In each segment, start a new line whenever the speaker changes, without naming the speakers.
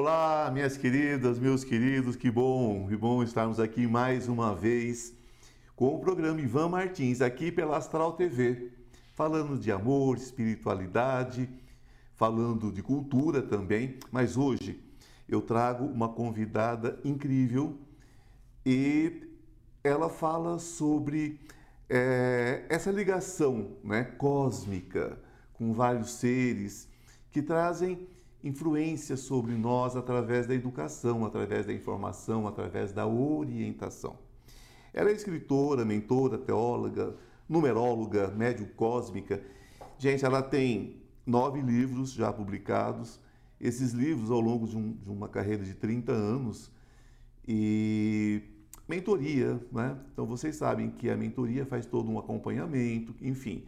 olá, minhas queridas, meus queridos, que bom, que bom estarmos aqui mais uma vez com o programa Ivan Martins, aqui pela Astral TV, falando de amor, espiritualidade, falando de cultura também, mas hoje eu trago uma convidada incrível e ela fala sobre é, essa ligação né, cósmica com vários seres que trazem influência sobre nós através da educação, através da informação, através da orientação. Ela é escritora, mentora, teóloga, numeróloga, médium cósmica. Gente, ela tem nove livros já publicados. Esses livros, ao longo de, um, de uma carreira de 30 anos, e mentoria, né? Então vocês sabem que a mentoria faz todo um acompanhamento, enfim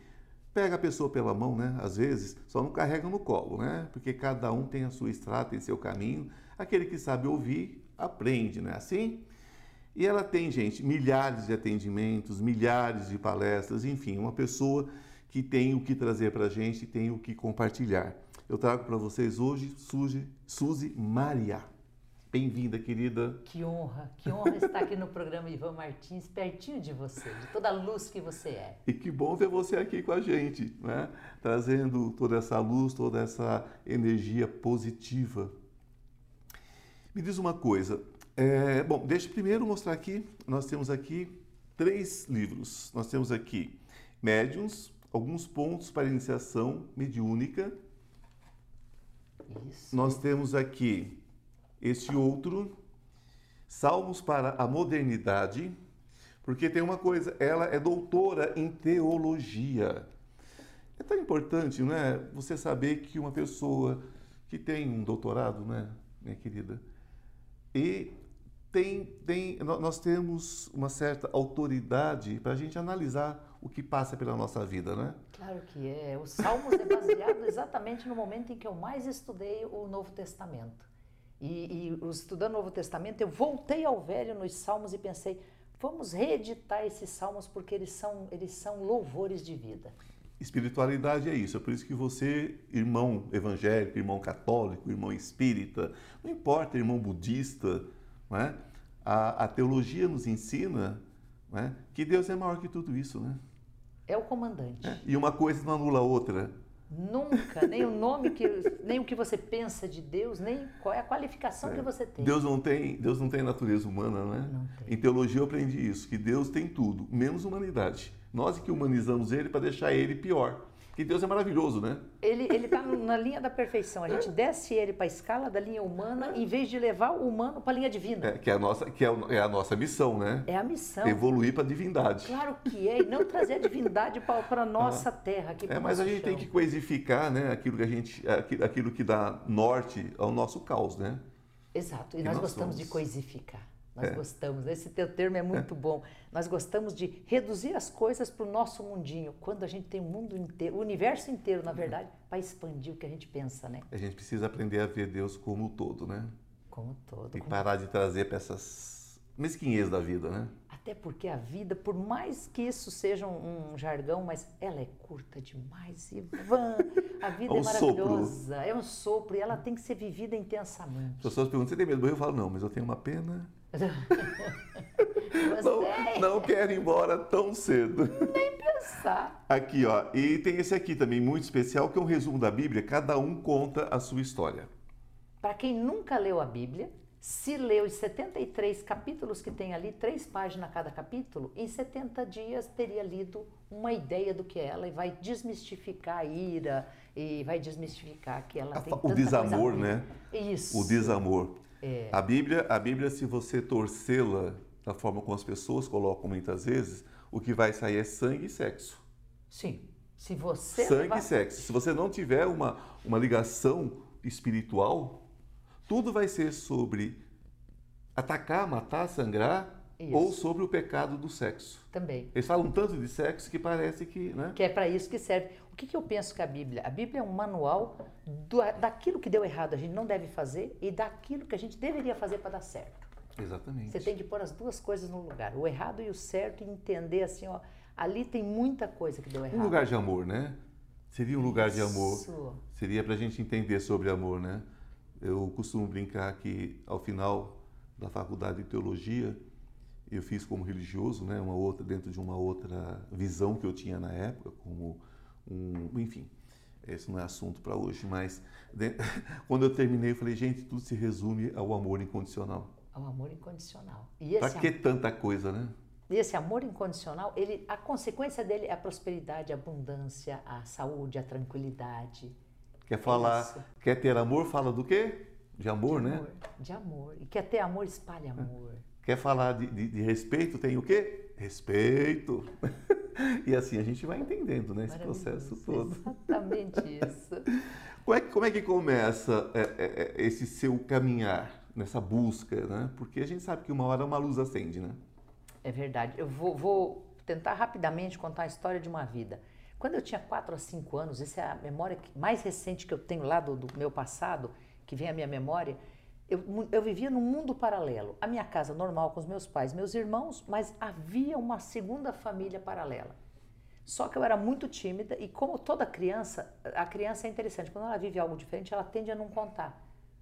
pega a pessoa pela mão, né? Às vezes, só não carrega no colo, né? Porque cada um tem a sua estrada, tem seu caminho. Aquele que sabe ouvir, aprende, não é assim? E ela tem, gente, milhares de atendimentos, milhares de palestras, enfim, uma pessoa que tem o que trazer para a gente, tem o que compartilhar. Eu trago para vocês hoje Suzy, Suzy Maria. Bem-vinda, querida.
Que honra, que honra estar aqui no programa Ivan Martins, pertinho de você, de toda a luz que você é.
E que bom ver você aqui com a gente, né? trazendo toda essa luz, toda essa energia positiva. Me diz uma coisa, é, bom, deixa eu primeiro mostrar aqui, nós temos aqui três livros. Nós temos aqui Médiuns, alguns pontos para iniciação mediúnica. Isso. Nós temos aqui este outro, Salmos para a Modernidade, porque tem uma coisa, ela é doutora em teologia. É tão importante, não é? Você saber que uma pessoa que tem um doutorado, né, minha querida, e tem, tem, nós temos uma certa autoridade para a gente analisar o que passa pela nossa vida, né?
Claro que é. O Salmos é baseado exatamente no momento em que eu mais estudei o Novo Testamento. E, e estudando o Novo Testamento, eu voltei ao Velho nos Salmos e pensei, vamos reeditar esses salmos porque eles são, eles são louvores de vida.
Espiritualidade é isso, é por isso que você, irmão evangélico, irmão católico, irmão espírita, não importa, irmão budista, é? a, a teologia nos ensina é? que Deus é maior que tudo isso. Né?
É o comandante.
É? E uma coisa não anula a outra.
Nunca, nem o nome que, nem o que você pensa de Deus, nem qual é a qualificação é. que você tem.
Deus não tem, Deus não tem natureza humana, né?
Não tem.
Em teologia eu aprendi isso, que Deus tem tudo, menos humanidade. Nós que humanizamos ele para deixar ele pior. Que Deus é maravilhoso, né?
Ele ele está na linha da perfeição. A gente desce ele para a escala da linha humana em vez de levar o humano para a linha divina.
É, que é a nossa que é, é a nossa missão, né?
É a missão.
Evoluir para a divindade.
Claro que é, e não trazer a divindade para a nossa ah. terra aqui.
É, mas a gente chão. tem que coisificar, né? Aquilo que a gente, aquilo, que dá norte ao nosso caos, né?
Exato. E nós, nós gostamos somos. de coisificar. Nós é. gostamos, esse teu termo é muito é. bom. Nós gostamos de reduzir as coisas para o nosso mundinho, quando a gente tem o mundo inteiro, o universo inteiro, na verdade, para expandir o que a gente pensa, né?
A gente precisa aprender a ver Deus como um todo, né?
Como um todo.
E
como...
parar de trazer para essas mesquinhez da vida, né?
Até porque a vida, por mais que isso seja um, um jargão, mas ela é curta demais, Ivan. A vida é, um é maravilhosa, sopro. é um sopro e ela tem que ser vivida intensamente.
As pessoas perguntam, você tem medo? Eu falo, não, mas eu tenho uma pena não, não quero ir embora tão cedo.
Nem pensar.
Aqui, ó. E tem esse aqui também muito especial, que é um resumo da Bíblia. Cada um conta a sua história.
Para quem nunca leu a Bíblia, se leu os 73 capítulos que tem ali, três páginas cada capítulo, em 70 dias teria lido uma ideia do que é ela e vai desmistificar a ira e vai desmistificar que ela tem
O desamor, né?
Isso.
O desamor. É. A Bíblia, a Bíblia, se você torcê-la da forma como as pessoas colocam muitas vezes, o que vai sair é sangue e sexo.
Sim. Se você
sangue e sexo. Se você não tiver uma, uma ligação espiritual, tudo vai ser sobre atacar, matar, sangrar isso. ou sobre o pecado do sexo.
Também.
Eles falam tanto de sexo que parece que. Né?
Que é para isso que serve. O que, que, eu penso que a Bíblia? A Bíblia é um manual do, daquilo que deu errado a gente não deve fazer e daquilo que a gente deveria fazer para dar certo.
Exatamente.
Você tem que pôr as duas coisas no lugar, o errado e o certo, e entender assim, ó, ali tem muita coisa que deu errado.
Um lugar de amor, né? Seria um lugar Isso. de amor. Seria para a gente entender sobre amor, né? Eu costumo brincar que ao final da faculdade de teologia eu fiz como religioso, né, uma outra dentro de uma outra visão que eu tinha na época, como um, enfim, esse não é assunto para hoje, mas de, quando eu terminei eu falei, gente, tudo se resume ao amor incondicional.
Ao amor incondicional.
Para que tanta coisa, né?
E esse amor incondicional, ele, a consequência dele é a prosperidade, a abundância, a saúde, a tranquilidade.
Quer falar, é quer ter amor, fala do quê? De amor,
de
né?
Amor, de amor. E quer ter amor, espalhe amor.
Quer falar de, de, de respeito, tem o quê? Respeito. e assim a gente vai entendendo, né? Esse processo todo.
Exatamente isso.
como, é, como é que começa é, é, é, esse seu caminhar nessa busca, né? Porque a gente sabe que uma hora uma luz acende, né?
É verdade. Eu vou, vou tentar rapidamente contar a história de uma vida. Quando eu tinha 4 a 5 anos, essa é a memória mais recente que eu tenho lá do, do meu passado, que vem à minha memória, eu, eu, vivia num mundo paralelo. A minha casa normal com os meus pais, meus irmãos, mas havia uma segunda família paralela. Só que eu era muito tímida e como toda criança, a criança é interessante, quando ela vive algo diferente, ela tende a não contar.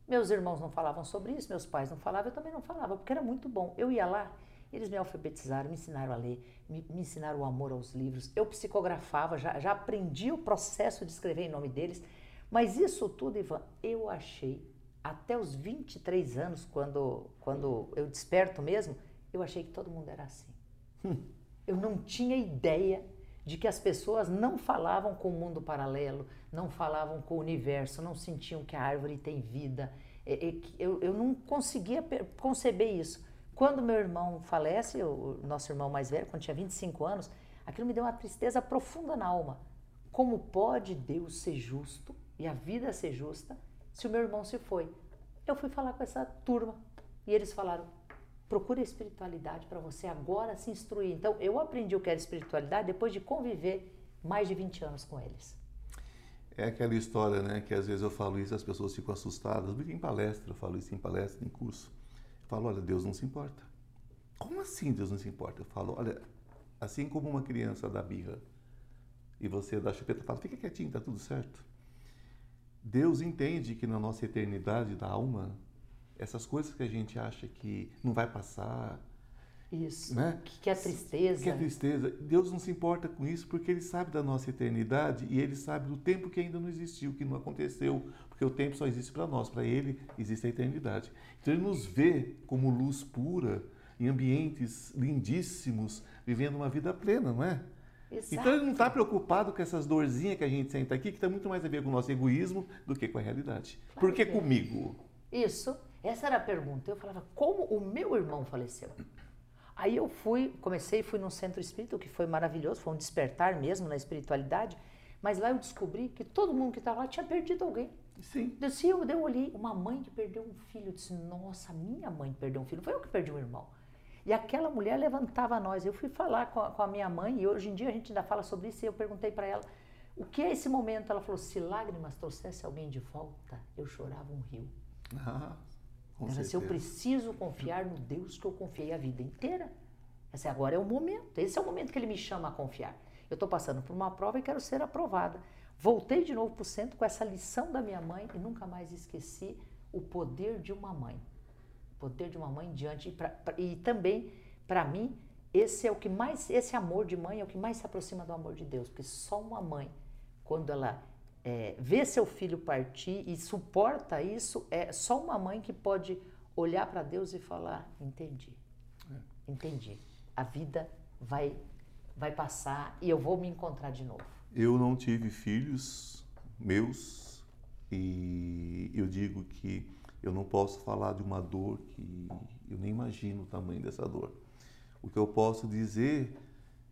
Meus irmãos não falavam sobre isso, meus pais não falavam, eu também não falava, porque era muito bom. Eu ia lá eles me alfabetizaram, me ensinaram a ler, me, me ensinaram o amor aos livros. Eu psicografava, já, já aprendi o processo de escrever em nome deles. Mas isso tudo, Ivan, eu achei, até os 23 anos, quando, quando eu desperto mesmo, eu achei que todo mundo era assim. Eu não tinha ideia de que as pessoas não falavam com o mundo paralelo, não falavam com o universo, não sentiam que a árvore tem vida. Eu, eu não conseguia conceber isso. Quando meu irmão falece, o nosso irmão mais velho, quando tinha 25 anos, aquilo me deu uma tristeza profunda na alma. Como pode Deus ser justo e a vida ser justa se o meu irmão se foi? Eu fui falar com essa turma e eles falaram: procure espiritualidade para você agora se instruir. Então, eu aprendi o que era espiritualidade depois de conviver mais de 20 anos com eles.
É aquela história, né, que às vezes eu falo isso, as pessoas ficam assustadas, em palestra, eu falo isso em palestra, em curso falo, olha, Deus não se importa. Como assim Deus não se importa? Eu falo, olha, assim como uma criança dá birra e você dá chupeta, fala, fica quietinho, tá tudo certo. Deus entende que na nossa eternidade da alma, essas coisas que a gente acha que não vai passar,
isso. Né? Que, que é tristeza.
Que é tristeza. Deus não se importa com isso porque Ele sabe da nossa eternidade e Ele sabe do tempo que ainda não existiu, que não aconteceu, porque o tempo só existe para nós, para Ele existe a eternidade. Então Ele nos vê como luz pura, em ambientes lindíssimos, vivendo uma vida plena, não é? Exato. Então ele não está preocupado com essas dorzinhas que a gente senta aqui, que está muito mais a ver com o nosso egoísmo do que com a realidade. Claro Por que, que é. comigo?
Isso. Essa era a pergunta. Eu falava, como o meu irmão faleceu? Aí eu fui, comecei, fui num centro espírita, o que foi maravilhoso, foi um despertar mesmo na espiritualidade, mas lá eu descobri que todo mundo que estava lá tinha perdido alguém.
Sim.
Eu, disse, eu, eu olhei uma mãe que perdeu um filho, eu disse, nossa, minha mãe perdeu um filho, foi eu que perdi um irmão. E aquela mulher levantava nós. Eu fui falar com a, com a minha mãe, e hoje em dia a gente ainda fala sobre isso, e eu perguntei para ela, o que é esse momento? Ela falou, se lágrimas trouxesse alguém de volta, eu chorava um rio.
Ah. Com
Era assim, eu preciso confiar no Deus que eu confiei a vida inteira. Esse agora é o momento. Esse é o momento que ele me chama a confiar. Eu estou passando por uma prova e quero ser aprovada. Voltei de novo para o centro com essa lição da minha mãe e nunca mais esqueci o poder de uma mãe. Poder de uma mãe diante. E, pra, pra, e também, para mim, esse é o que mais, esse amor de mãe é o que mais se aproxima do amor de Deus. Porque só uma mãe, quando ela é, vê seu filho partir e suporta isso, é só uma mãe que pode olhar para Deus e falar: entendi, é. entendi. A vida vai vai passar e eu vou me encontrar de novo.
Eu não tive filhos meus e eu digo que eu não posso falar de uma dor que eu nem imagino o tamanho dessa dor. O que eu posso dizer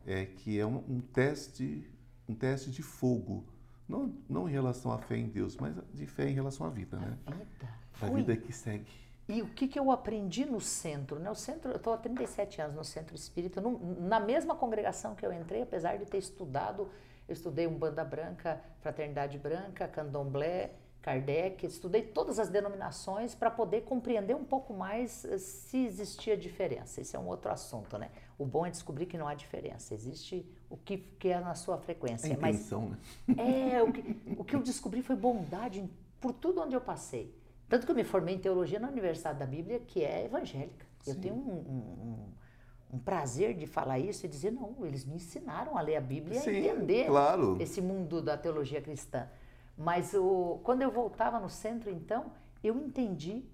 é que é um, um teste, um teste de fogo não, não em relação à fé em Deus, mas de fé em relação à vida, né?
A vida.
A vida que segue.
E o que, que eu aprendi no centro? Né? O centro, eu estou há 37 anos no centro espírita, no, na mesma congregação que eu entrei, apesar de ter estudado, eu estudei Umbanda Branca, Fraternidade Branca, Candomblé, Kardec, estudei todas as denominações para poder compreender um pouco mais eh, se existia diferença. Esse é um outro assunto, né? O bom é descobrir que não há diferença, existe o que, que é na sua frequência.
É intenção,
Mas, né? É, o que, o que eu descobri foi bondade por tudo onde eu passei. Tanto que eu me formei em teologia na Universidade da Bíblia, que é evangélica. Sim. Eu tenho um, um, um, prazer de falar isso e dizer, não, eles me ensinaram a ler a Bíblia e a entender
claro.
esse mundo da teologia cristã. Mas o, quando eu voltava no centro, então, eu entendi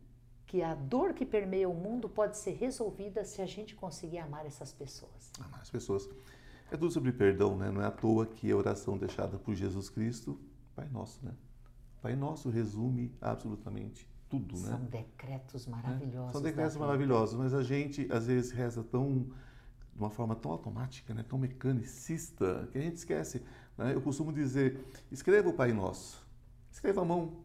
que a dor que permeia o mundo pode ser resolvida se a gente conseguir amar essas pessoas.
Amar as pessoas. É tudo sobre perdão, né? Não é à toa que a oração deixada por Jesus Cristo, Pai Nosso, né? Pai Nosso resume absolutamente tudo,
São
né?
São decretos maravilhosos.
São decretos maravilhosos, mas a gente às vezes reza tão de uma forma tão automática, né? tão mecanicista, que a gente esquece. Né? Eu costumo dizer, escreva o Pai Nosso, escreva a mão,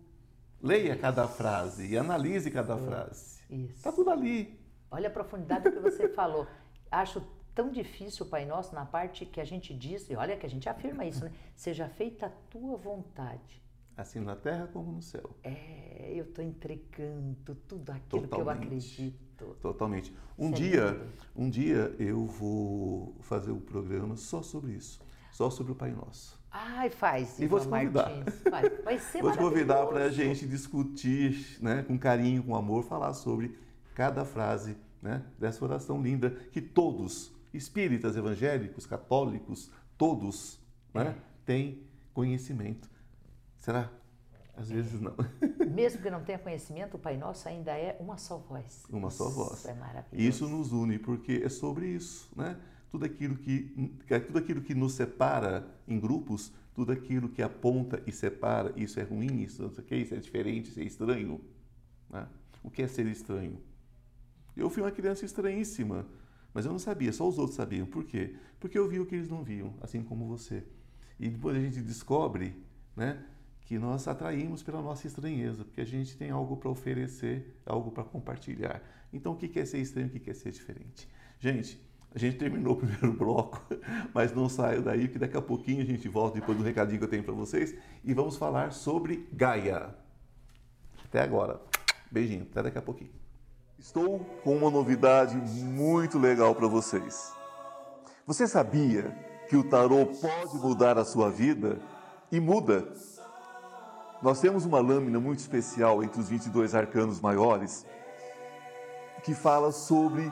leia cada frase e analise cada é, frase. Está tudo ali.
Olha a profundidade que você falou. Acho tão difícil o Pai Nosso na parte que a gente diz, e olha que a gente afirma isso, né? Seja feita a tua vontade.
Assim na terra como no céu.
É, eu estou entregando tudo aquilo Totalmente. que eu acredito.
Totalmente. Um dia, um dia eu vou fazer um programa só sobre isso, só sobre o Pai Nosso.
Ai, faz.
E vou te convidar.
Faz. Vai ser
Vou te convidar para a gente discutir, né, com carinho, com amor, falar sobre cada frase né, dessa oração linda que todos espíritas, evangélicos, católicos, todos né, têm conhecimento. Será? Às vezes não.
Mesmo que não tenha conhecimento, o Pai Nosso ainda é uma só voz.
Uma só voz.
Isso é maravilhoso.
Isso nos une, porque é sobre isso, né? Tudo aquilo que, tudo aquilo que nos separa em grupos, tudo aquilo que aponta e separa, isso é ruim, isso, não sei o que, isso é diferente, isso é estranho. Né? O que é ser estranho? Eu fui uma criança estranhíssima. Mas eu não sabia, só os outros sabiam. Por quê? Porque eu vi o que eles não viam, assim como você. E depois a gente descobre né, que nós atraímos pela nossa estranheza, porque a gente tem algo para oferecer, algo para compartilhar. Então, o que é ser estranho, o que é ser diferente? Gente, a gente terminou o primeiro bloco, mas não saio daí, que daqui a pouquinho a gente volta depois do recadinho que eu tenho para vocês e vamos falar sobre Gaia. Até agora. Beijinho, até daqui a pouquinho. Estou com uma novidade muito legal para vocês. Você sabia que o tarô pode mudar a sua vida? E muda. Nós temos uma lâmina muito especial entre os 22 arcanos maiores que fala sobre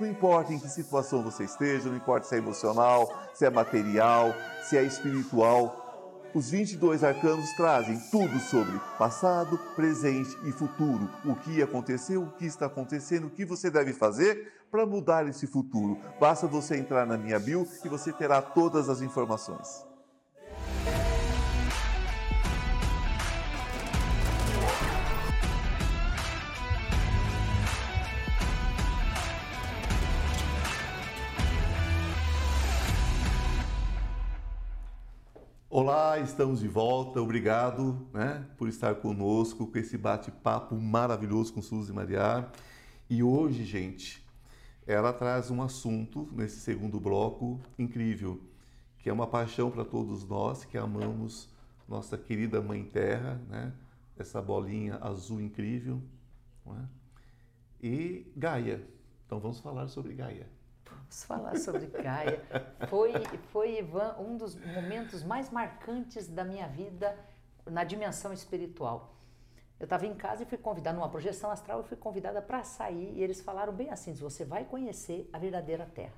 Não importa em que situação você esteja, não importa se é emocional, se é material, se é espiritual, os 22 arcanos trazem tudo sobre passado, presente e futuro. O que aconteceu, o que está acontecendo, o que você deve fazer para mudar esse futuro. Basta você entrar na minha bio e você terá todas as informações. Olá, estamos de volta. Obrigado né, por estar conosco com esse bate-papo maravilhoso com Suzy Maria. E hoje, gente, ela traz um assunto nesse segundo bloco incrível, que é uma paixão para todos nós que amamos nossa querida Mãe Terra, né? essa bolinha azul incrível. É? E Gaia. Então vamos falar sobre Gaia.
Vamos falar sobre Gaia. Foi, foi, Ivan, um dos momentos mais marcantes da minha vida na dimensão espiritual. Eu estava em casa e fui convidada, numa projeção astral, eu fui convidada para sair e eles falaram bem assim: você vai conhecer a verdadeira Terra.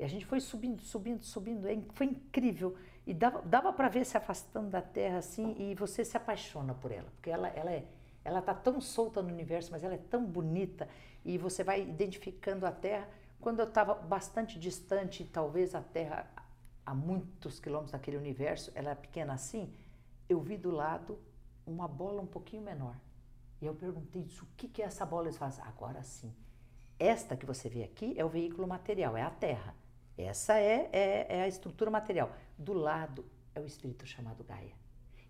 E a gente foi subindo, subindo, subindo, é foi incrível. E dava, dava para ver se afastando da Terra assim e você se apaixona por ela, porque ela, ela é. Ela está tão solta no universo, mas ela é tão bonita e você vai identificando a Terra quando eu estava bastante distante, talvez a Terra a muitos quilômetros daquele universo, ela é pequena assim, eu vi do lado uma bola um pouquinho menor. E eu perguntei o que, que é essa bola? Eles falaram, agora sim. Esta que você vê aqui é o veículo material, é a Terra. Essa é, é, é a estrutura material. Do lado é o espírito chamado Gaia.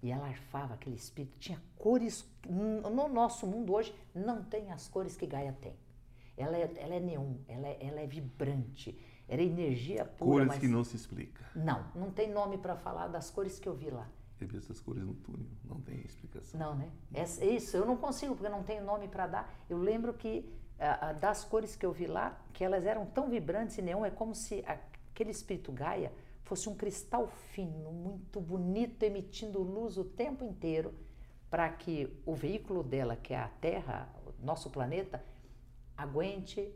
E ela arfava aquele espírito, tinha cores. No nosso mundo hoje não tem as cores que Gaia tem. Ela é, ela é neon, ela é, ela é vibrante, era energia pura.
Cores
mas...
que não se explica.
Não, não tem nome para falar das cores que eu vi lá.
Eu vi essas cores no túnel, não tem explicação.
Não, né? Essa, isso, eu não consigo, porque não tenho nome para dar. Eu lembro que ah, das cores que eu vi lá, que elas eram tão vibrantes e neon, é como se aquele espírito Gaia fosse um cristal fino, muito bonito, emitindo luz o tempo inteiro, para que o veículo dela, que é a Terra, nosso planeta, aguente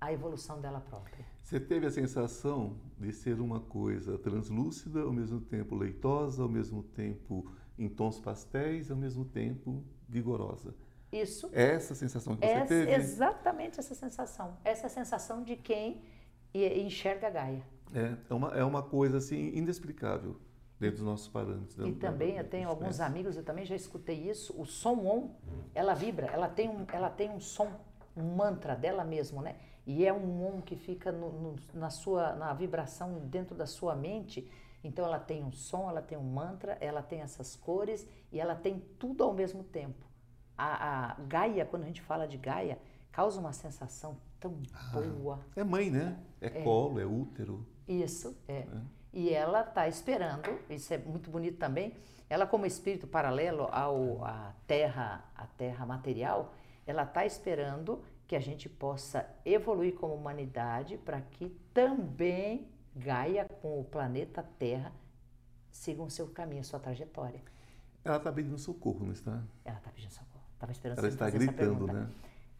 a evolução dela própria.
Você teve a sensação de ser uma coisa translúcida, ao mesmo tempo leitosa, ao mesmo tempo em tons pastéis, ao mesmo tempo vigorosa.
Isso.
Essa sensação que você
essa,
teve?
Exatamente essa sensação. Essa sensação de quem enxerga Gaia.
É, é uma, é uma coisa assim inexplicável dentro dos nossos parâmetros.
E também eu tenho alguns amigos, eu também já escutei isso, o som on, ela vibra, ela tem um, ela tem um som, um mantra dela mesmo, né? E é um on que fica no, no, na sua, na vibração dentro da sua mente. Então ela tem um som, ela tem um mantra, ela tem essas cores e ela tem tudo ao mesmo tempo. A, a Gaia, quando a gente fala de Gaia, causa uma sensação tão ah, boa.
É mãe, né? É, é, colo, é útero.
Isso, é. é. E ela está esperando, isso é muito bonito também, ela como espírito paralelo ao, à terra, à terra material, ela está esperando que a gente possa evoluir como humanidade para que também Gaia com o planeta Terra sigam o seu caminho, a sua trajetória.
Ela está pedindo socorro, não está?
Ela está pedindo socorro. Estava esperando
Ela está gritando, né?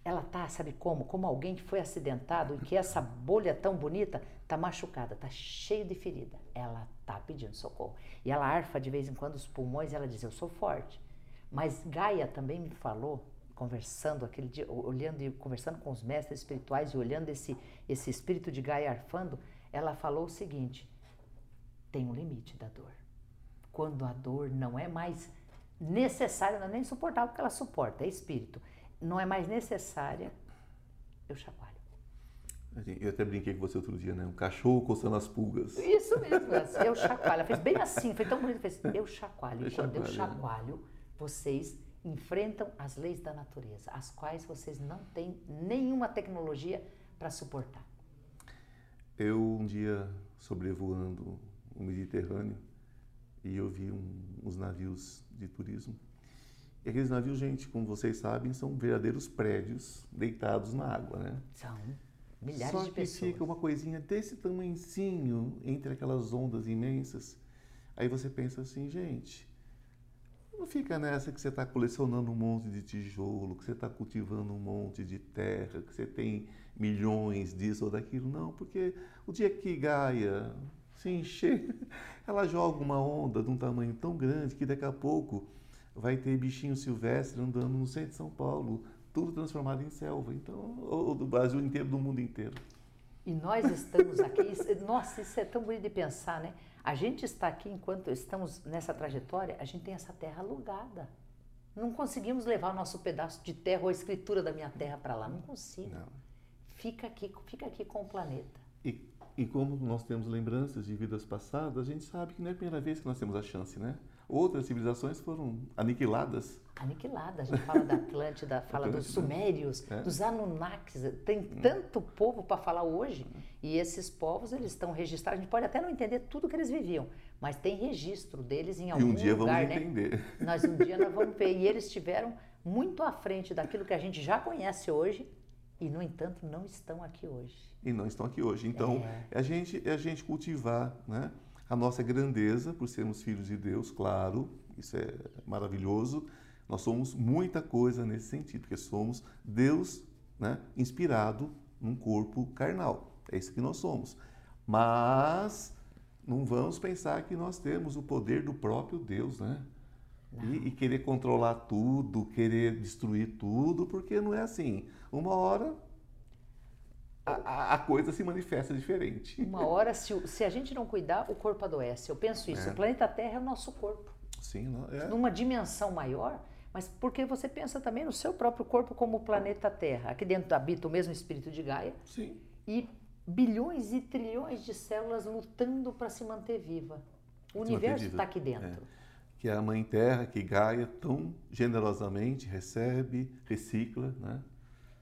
Ela tá, sabe como? Como alguém que foi acidentado e que essa bolha tão bonita tá machucada, tá cheio de ferida. Ela tá pedindo socorro. E ela arfa de vez em quando os pulmões e ela diz: Eu sou forte. Mas Gaia também me falou, conversando aquele dia, olhando e conversando com os mestres espirituais e olhando esse, esse espírito de Gaia arfando, ela falou o seguinte: tem um limite da dor. Quando a dor não é mais necessária, não é nem suportável, porque ela suporta, é espírito não é mais necessária, eu chacoalho.
Eu até brinquei com você outro dia, né? Um cachorro coçando as pulgas.
Isso mesmo, eu chacoalho. Ela fez bem assim, foi tão bonito. Fez, eu chacoalho. E quando eu chacoalho, vocês enfrentam as leis da natureza, as quais vocês não têm nenhuma tecnologia para suportar.
Eu um dia sobrevoando o Mediterrâneo e eu vi um, uns navios de turismo e aqueles navios, gente, como vocês sabem, são verdadeiros prédios deitados na água, né?
São milhares
Só
de pessoas.
Só que fica uma coisinha desse tamanhozinho entre aquelas ondas imensas. Aí você pensa assim, gente, não fica nessa que você está colecionando um monte de tijolo, que você está cultivando um monte de terra, que você tem milhões disso ou daquilo. Não, porque o dia que Gaia se encher, ela joga uma onda de um tamanho tão grande que daqui a pouco vai ter bichinho silvestre andando no centro de São Paulo, tudo transformado em selva. Então, ou do Brasil inteiro, do mundo inteiro.
E nós estamos aqui, nossa, isso é tão bonito de pensar, né? A gente está aqui enquanto estamos nessa trajetória, a gente tem essa terra alugada. Não conseguimos levar o nosso pedaço de terra ou a escritura da minha terra para lá, não consigo. Não. Fica aqui, fica aqui com o planeta.
E, e como nós temos lembranças de vidas passadas, a gente sabe que não é a primeira vez que nós temos a chance, né? outras civilizações foram aniquiladas.
Aniquiladas. A gente fala da Atlântida, fala Atlântida. dos Sumérios, é. dos Anunnakis. Tem tanto povo para falar hoje. E esses povos, eles estão registrados. A gente pode até não entender tudo que eles viviam, mas tem registro deles em algum lugar.
E um dia
lugar,
vamos né? entender.
Nós um dia nós vamos ver. E eles estiveram muito à frente daquilo que a gente já conhece hoje e, no entanto, não estão aqui hoje.
E não estão aqui hoje. Então, é, é a, gente, é a gente cultivar, né? a nossa grandeza por sermos filhos de Deus, claro, isso é maravilhoso. Nós somos muita coisa nesse sentido, porque somos Deus né, inspirado num corpo carnal. É isso que nós somos. Mas não vamos pensar que nós temos o poder do próprio Deus, né? E, e, querer controlar tudo, querer destruir tudo, porque não é assim. Uma hora a, a, coisa se manifesta diferente.
Uma hora, se, se a gente não cuidar, o corpo adoece. Eu penso isso. É. O planeta Terra é o nosso corpo.
Sim, não, é.
Numa dimensão maior, mas porque você pensa também no seu próprio corpo como o planeta Terra. Aqui dentro habita o mesmo espírito de Gaia.
Sim.
E bilhões e trilhões de células lutando para se manter viva. O se universo está aqui dentro. É.
Que é a Mãe Terra, que Gaia tão generosamente recebe, recicla, né?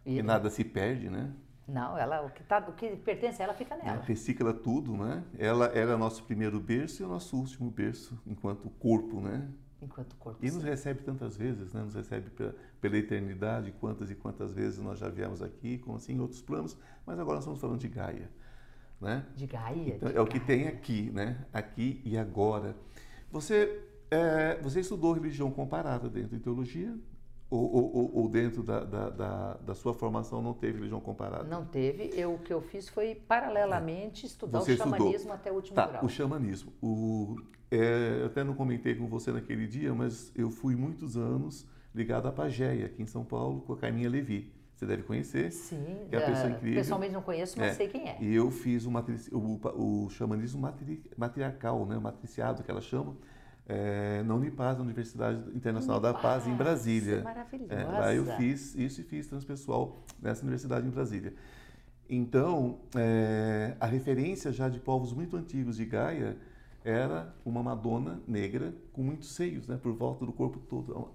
E, e nada se perde, né?
Não, ela, o, que tá, o que pertence a ela fica nela.
Ela recicla tudo, né? Ela era nosso primeiro berço e o nosso último berço, enquanto corpo, né?
Enquanto corpo.
E nos recebe tantas vezes, né? Nos recebe pela, pela, eternidade, quantas e quantas vezes nós já viemos aqui, como assim, em outros planos, mas agora nós estamos falando de Gaia, né?
De Gaia.
Então,
de
é o que tem aqui, né? Aqui e agora. Você, é, você estudou religião comparada dentro de teologia? Ou, ou, ou dentro da, da, da, da, sua formação não teve religião comparada?
Não teve. Eu, o que eu fiz foi, paralelamente, estudar você o xamanismo estudou. até o último
tá,
grau.
O xamanismo. O, é, eu até não comentei com você naquele dia, mas eu fui muitos anos ligado à Pageia, aqui em São Paulo, com a Carminha Levi. Você deve conhecer.
Sim,
é a pessoa incrível.
pessoalmente não conheço, mas é, sei quem é.
E eu fiz o, matrici, o, o xamanismo matri, matriarcal, né, o matriciado que ela chama, é, na Unipaz, na Universidade Internacional Unipaz, da Paz, em Brasília.
É maravilhosa. É,
lá eu fiz isso e fiz transpessoal nessa universidade em Brasília. Então, é, a referência já de povos muito antigos de Gaia era uma Madonna negra com muitos seios, né, por volta do corpo todo.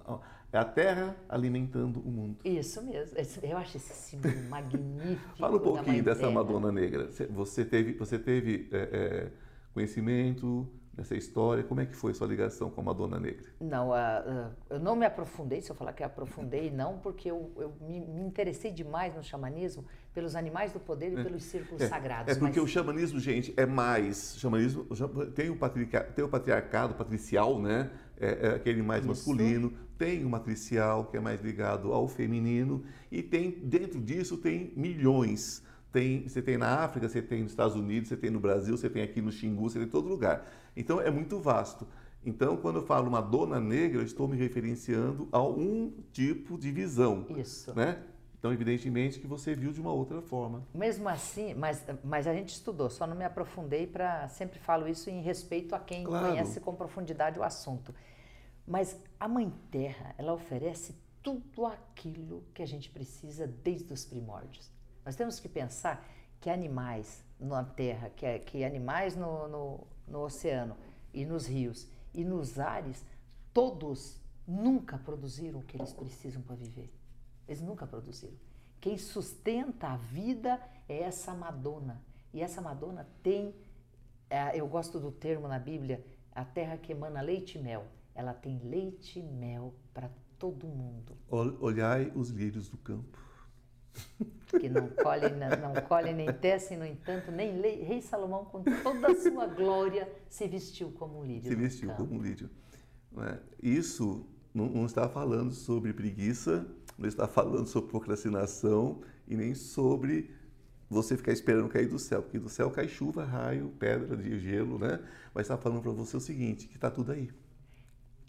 É a terra alimentando o mundo.
Isso mesmo. Eu acho esse símbolo magnífico.
Fala um pouquinho dessa terra. Madonna negra. Você teve, você teve é, é, conhecimento nessa história? Como é que foi sua ligação com a Madonna Negra?
Não, uh, uh, eu não me aprofundei, se eu falar que aprofundei, não, porque eu, eu me, me, interessei demais no xamanismo pelos animais do poder e é. pelos círculos
é,
sagrados.
É porque mas... o xamanismo, gente, é mais. Xamanismo tem o, patriarca, tem o patriarcado patricial, né? É, é aquele mais Isso. masculino, tem o matricial, que é mais ligado ao feminino, e tem dentro disso tem milhões. Tem, você tem na África, você tem nos Estados Unidos, você tem no Brasil, você tem aqui no Xingu, você tem em todo lugar. Então é muito vasto. Então, quando eu falo uma dona negra, eu estou me referenciando a um tipo de visão.
Isso.
Né? Então, evidentemente que você viu de uma outra forma.
Mesmo assim, mas, mas a gente estudou, só não me aprofundei para. Sempre falo isso em respeito a quem claro. conhece com profundidade o assunto. Mas a Mãe Terra, ela oferece tudo aquilo que a gente precisa desde os primórdios. Nós temos que pensar que animais na Terra, que, que animais no, no, no oceano e nos rios e nos ares, todos nunca produziram o que eles precisam para viver. Eles nunca produziram. Quem sustenta a vida é essa Madonna. E essa Madonna tem, é, eu gosto do termo na Bíblia, a terra que emana leite e mel. Ela tem leite e mel para todo mundo.
Olhai os lírios do campo
que não colhe, não colhe nem tecem, no entanto, nem rei Salomão, com toda a sua glória, se vestiu como um lírio.
Se vestiu como um lírio. É? Isso não, não, está falando sobre preguiça, não está falando sobre procrastinação e nem sobre você ficar esperando cair do céu, porque do céu cai chuva, raio, pedra de gelo, né? Mas está falando para você o seguinte, que está tudo aí.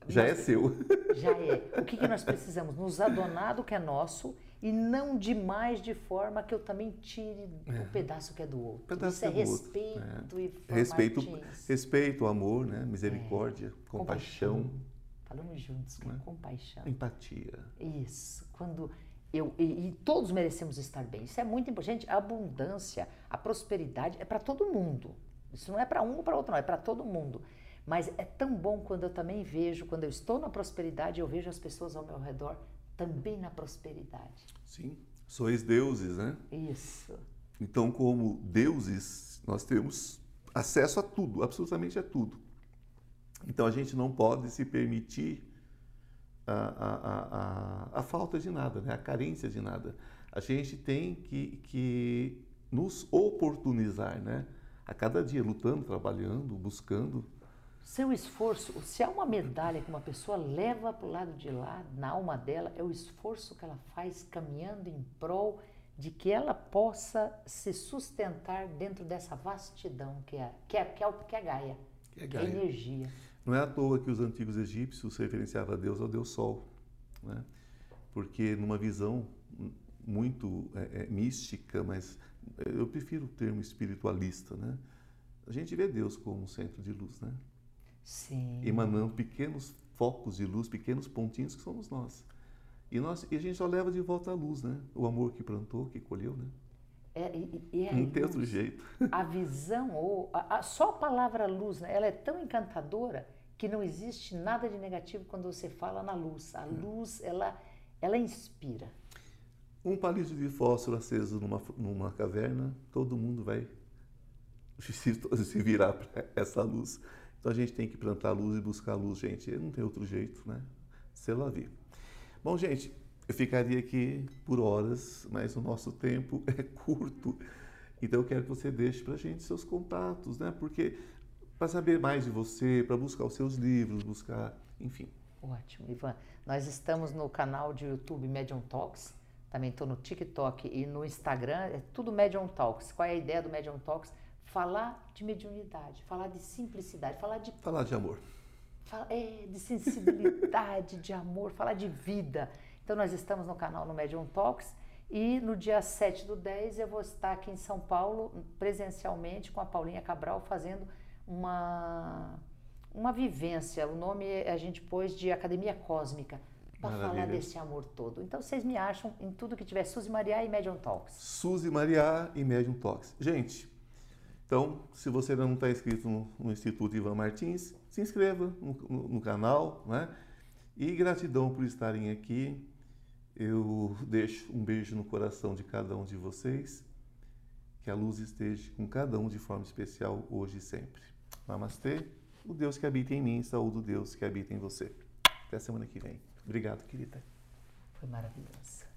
Já nós, é seu.
Já é. O que, que nós precisamos? Nos adonar do que é nosso e não demais de forma que eu também tire é. o pedaço que é do outro.
Pedaço
Isso é,
é
respeito e
respeito, respeito, amor, né? misericórdia, é. compaixão. compaixão.
Falamos juntos, com é? compaixão.
Empatia.
Isso. Quando eu e, e, todos merecemos estar bem. Isso é muito importante. A abundância, a prosperidade é para todo mundo. Isso não é para um ou para outro, não, é para todo mundo. Mas é tão bom quando eu também vejo, quando eu estou na prosperidade, eu vejo as pessoas ao meu redor também na prosperidade.
Sim, sois deuses, né?
Isso.
Então, como deuses, nós temos acesso a tudo, absolutamente a tudo. Então, a gente não pode se permitir a, a, a, a falta de nada, né? a carência de nada. A gente tem que, que nos oportunizar, né? A cada dia, lutando, trabalhando, buscando
seu esforço, se há uma medalha que uma pessoa leva para o lado de lá, na alma dela, é o esforço que ela faz caminhando em prol de que ela possa se sustentar dentro dessa vastidão que é, que é, que é, que é Gaia, que é, Gaia. Que é energia.
Não é à toa que os antigos egípcios referenciavam a Deus ao Deus Sol, né? porque numa visão muito é, é, mística, mas eu prefiro o termo espiritualista, né? A gente vê Deus como um centro de luz, né?
Sim.
emanando pequenos focos de luz, pequenos pontinhos que somos nós. E, nós, e a gente só leva de volta a luz, né? O amor que plantou, que colheu, né?
É, e é
Não tem outro jeito.
A visão, ou a, a, só a palavra luz, né? ela é tão encantadora que não existe nada de negativo quando você fala na luz. A luz, ela, ela inspira.
Um palito de fósforo aceso numa, numa caverna, todo mundo vai se, se virar para essa luz. Então a gente tem que plantar luz e buscar luz, gente. Não tem outro jeito, né? Se ela vir. Bom, gente, eu ficaria aqui por horas, mas o nosso tempo é curto. Então eu quero que você deixe para a gente seus contatos, né? Porque para saber mais de você, para buscar os seus livros, buscar, enfim.
Ótimo, Ivan. Nós estamos no canal de YouTube Medium Talks, também estou no TikTok e no Instagram, é tudo Medium Talks. Qual é a ideia do Medium Talks? Falar de mediunidade, falar de simplicidade, falar de.
Falar de amor.
é, de sensibilidade, de amor, falar de vida. Então, nós estamos no canal no Medium Talks e no dia 7 do 10 eu vou estar aqui em São Paulo, presencialmente, com a Paulinha Cabral, fazendo uma, uma vivência. O nome a gente pôs de Academia Cósmica para falar desse amor todo. Então vocês me acham em tudo que tiver Suzy Maria e Medium Talks.
Suzy Maria e Medium Talks. Gente, então se você ainda não está inscrito no, no, Instituto Ivan Martins, se inscreva no, no, no canal, né? E gratidão por estarem aqui. Eu deixo um beijo no coração de cada um de vocês. Que a luz esteja com cada um de forma especial hoje e sempre. Namastê. O Deus que habita em mim, saúde o Deus que habita em você. Até semana que vem. Obrigado, querida.
Foi maravilhoso.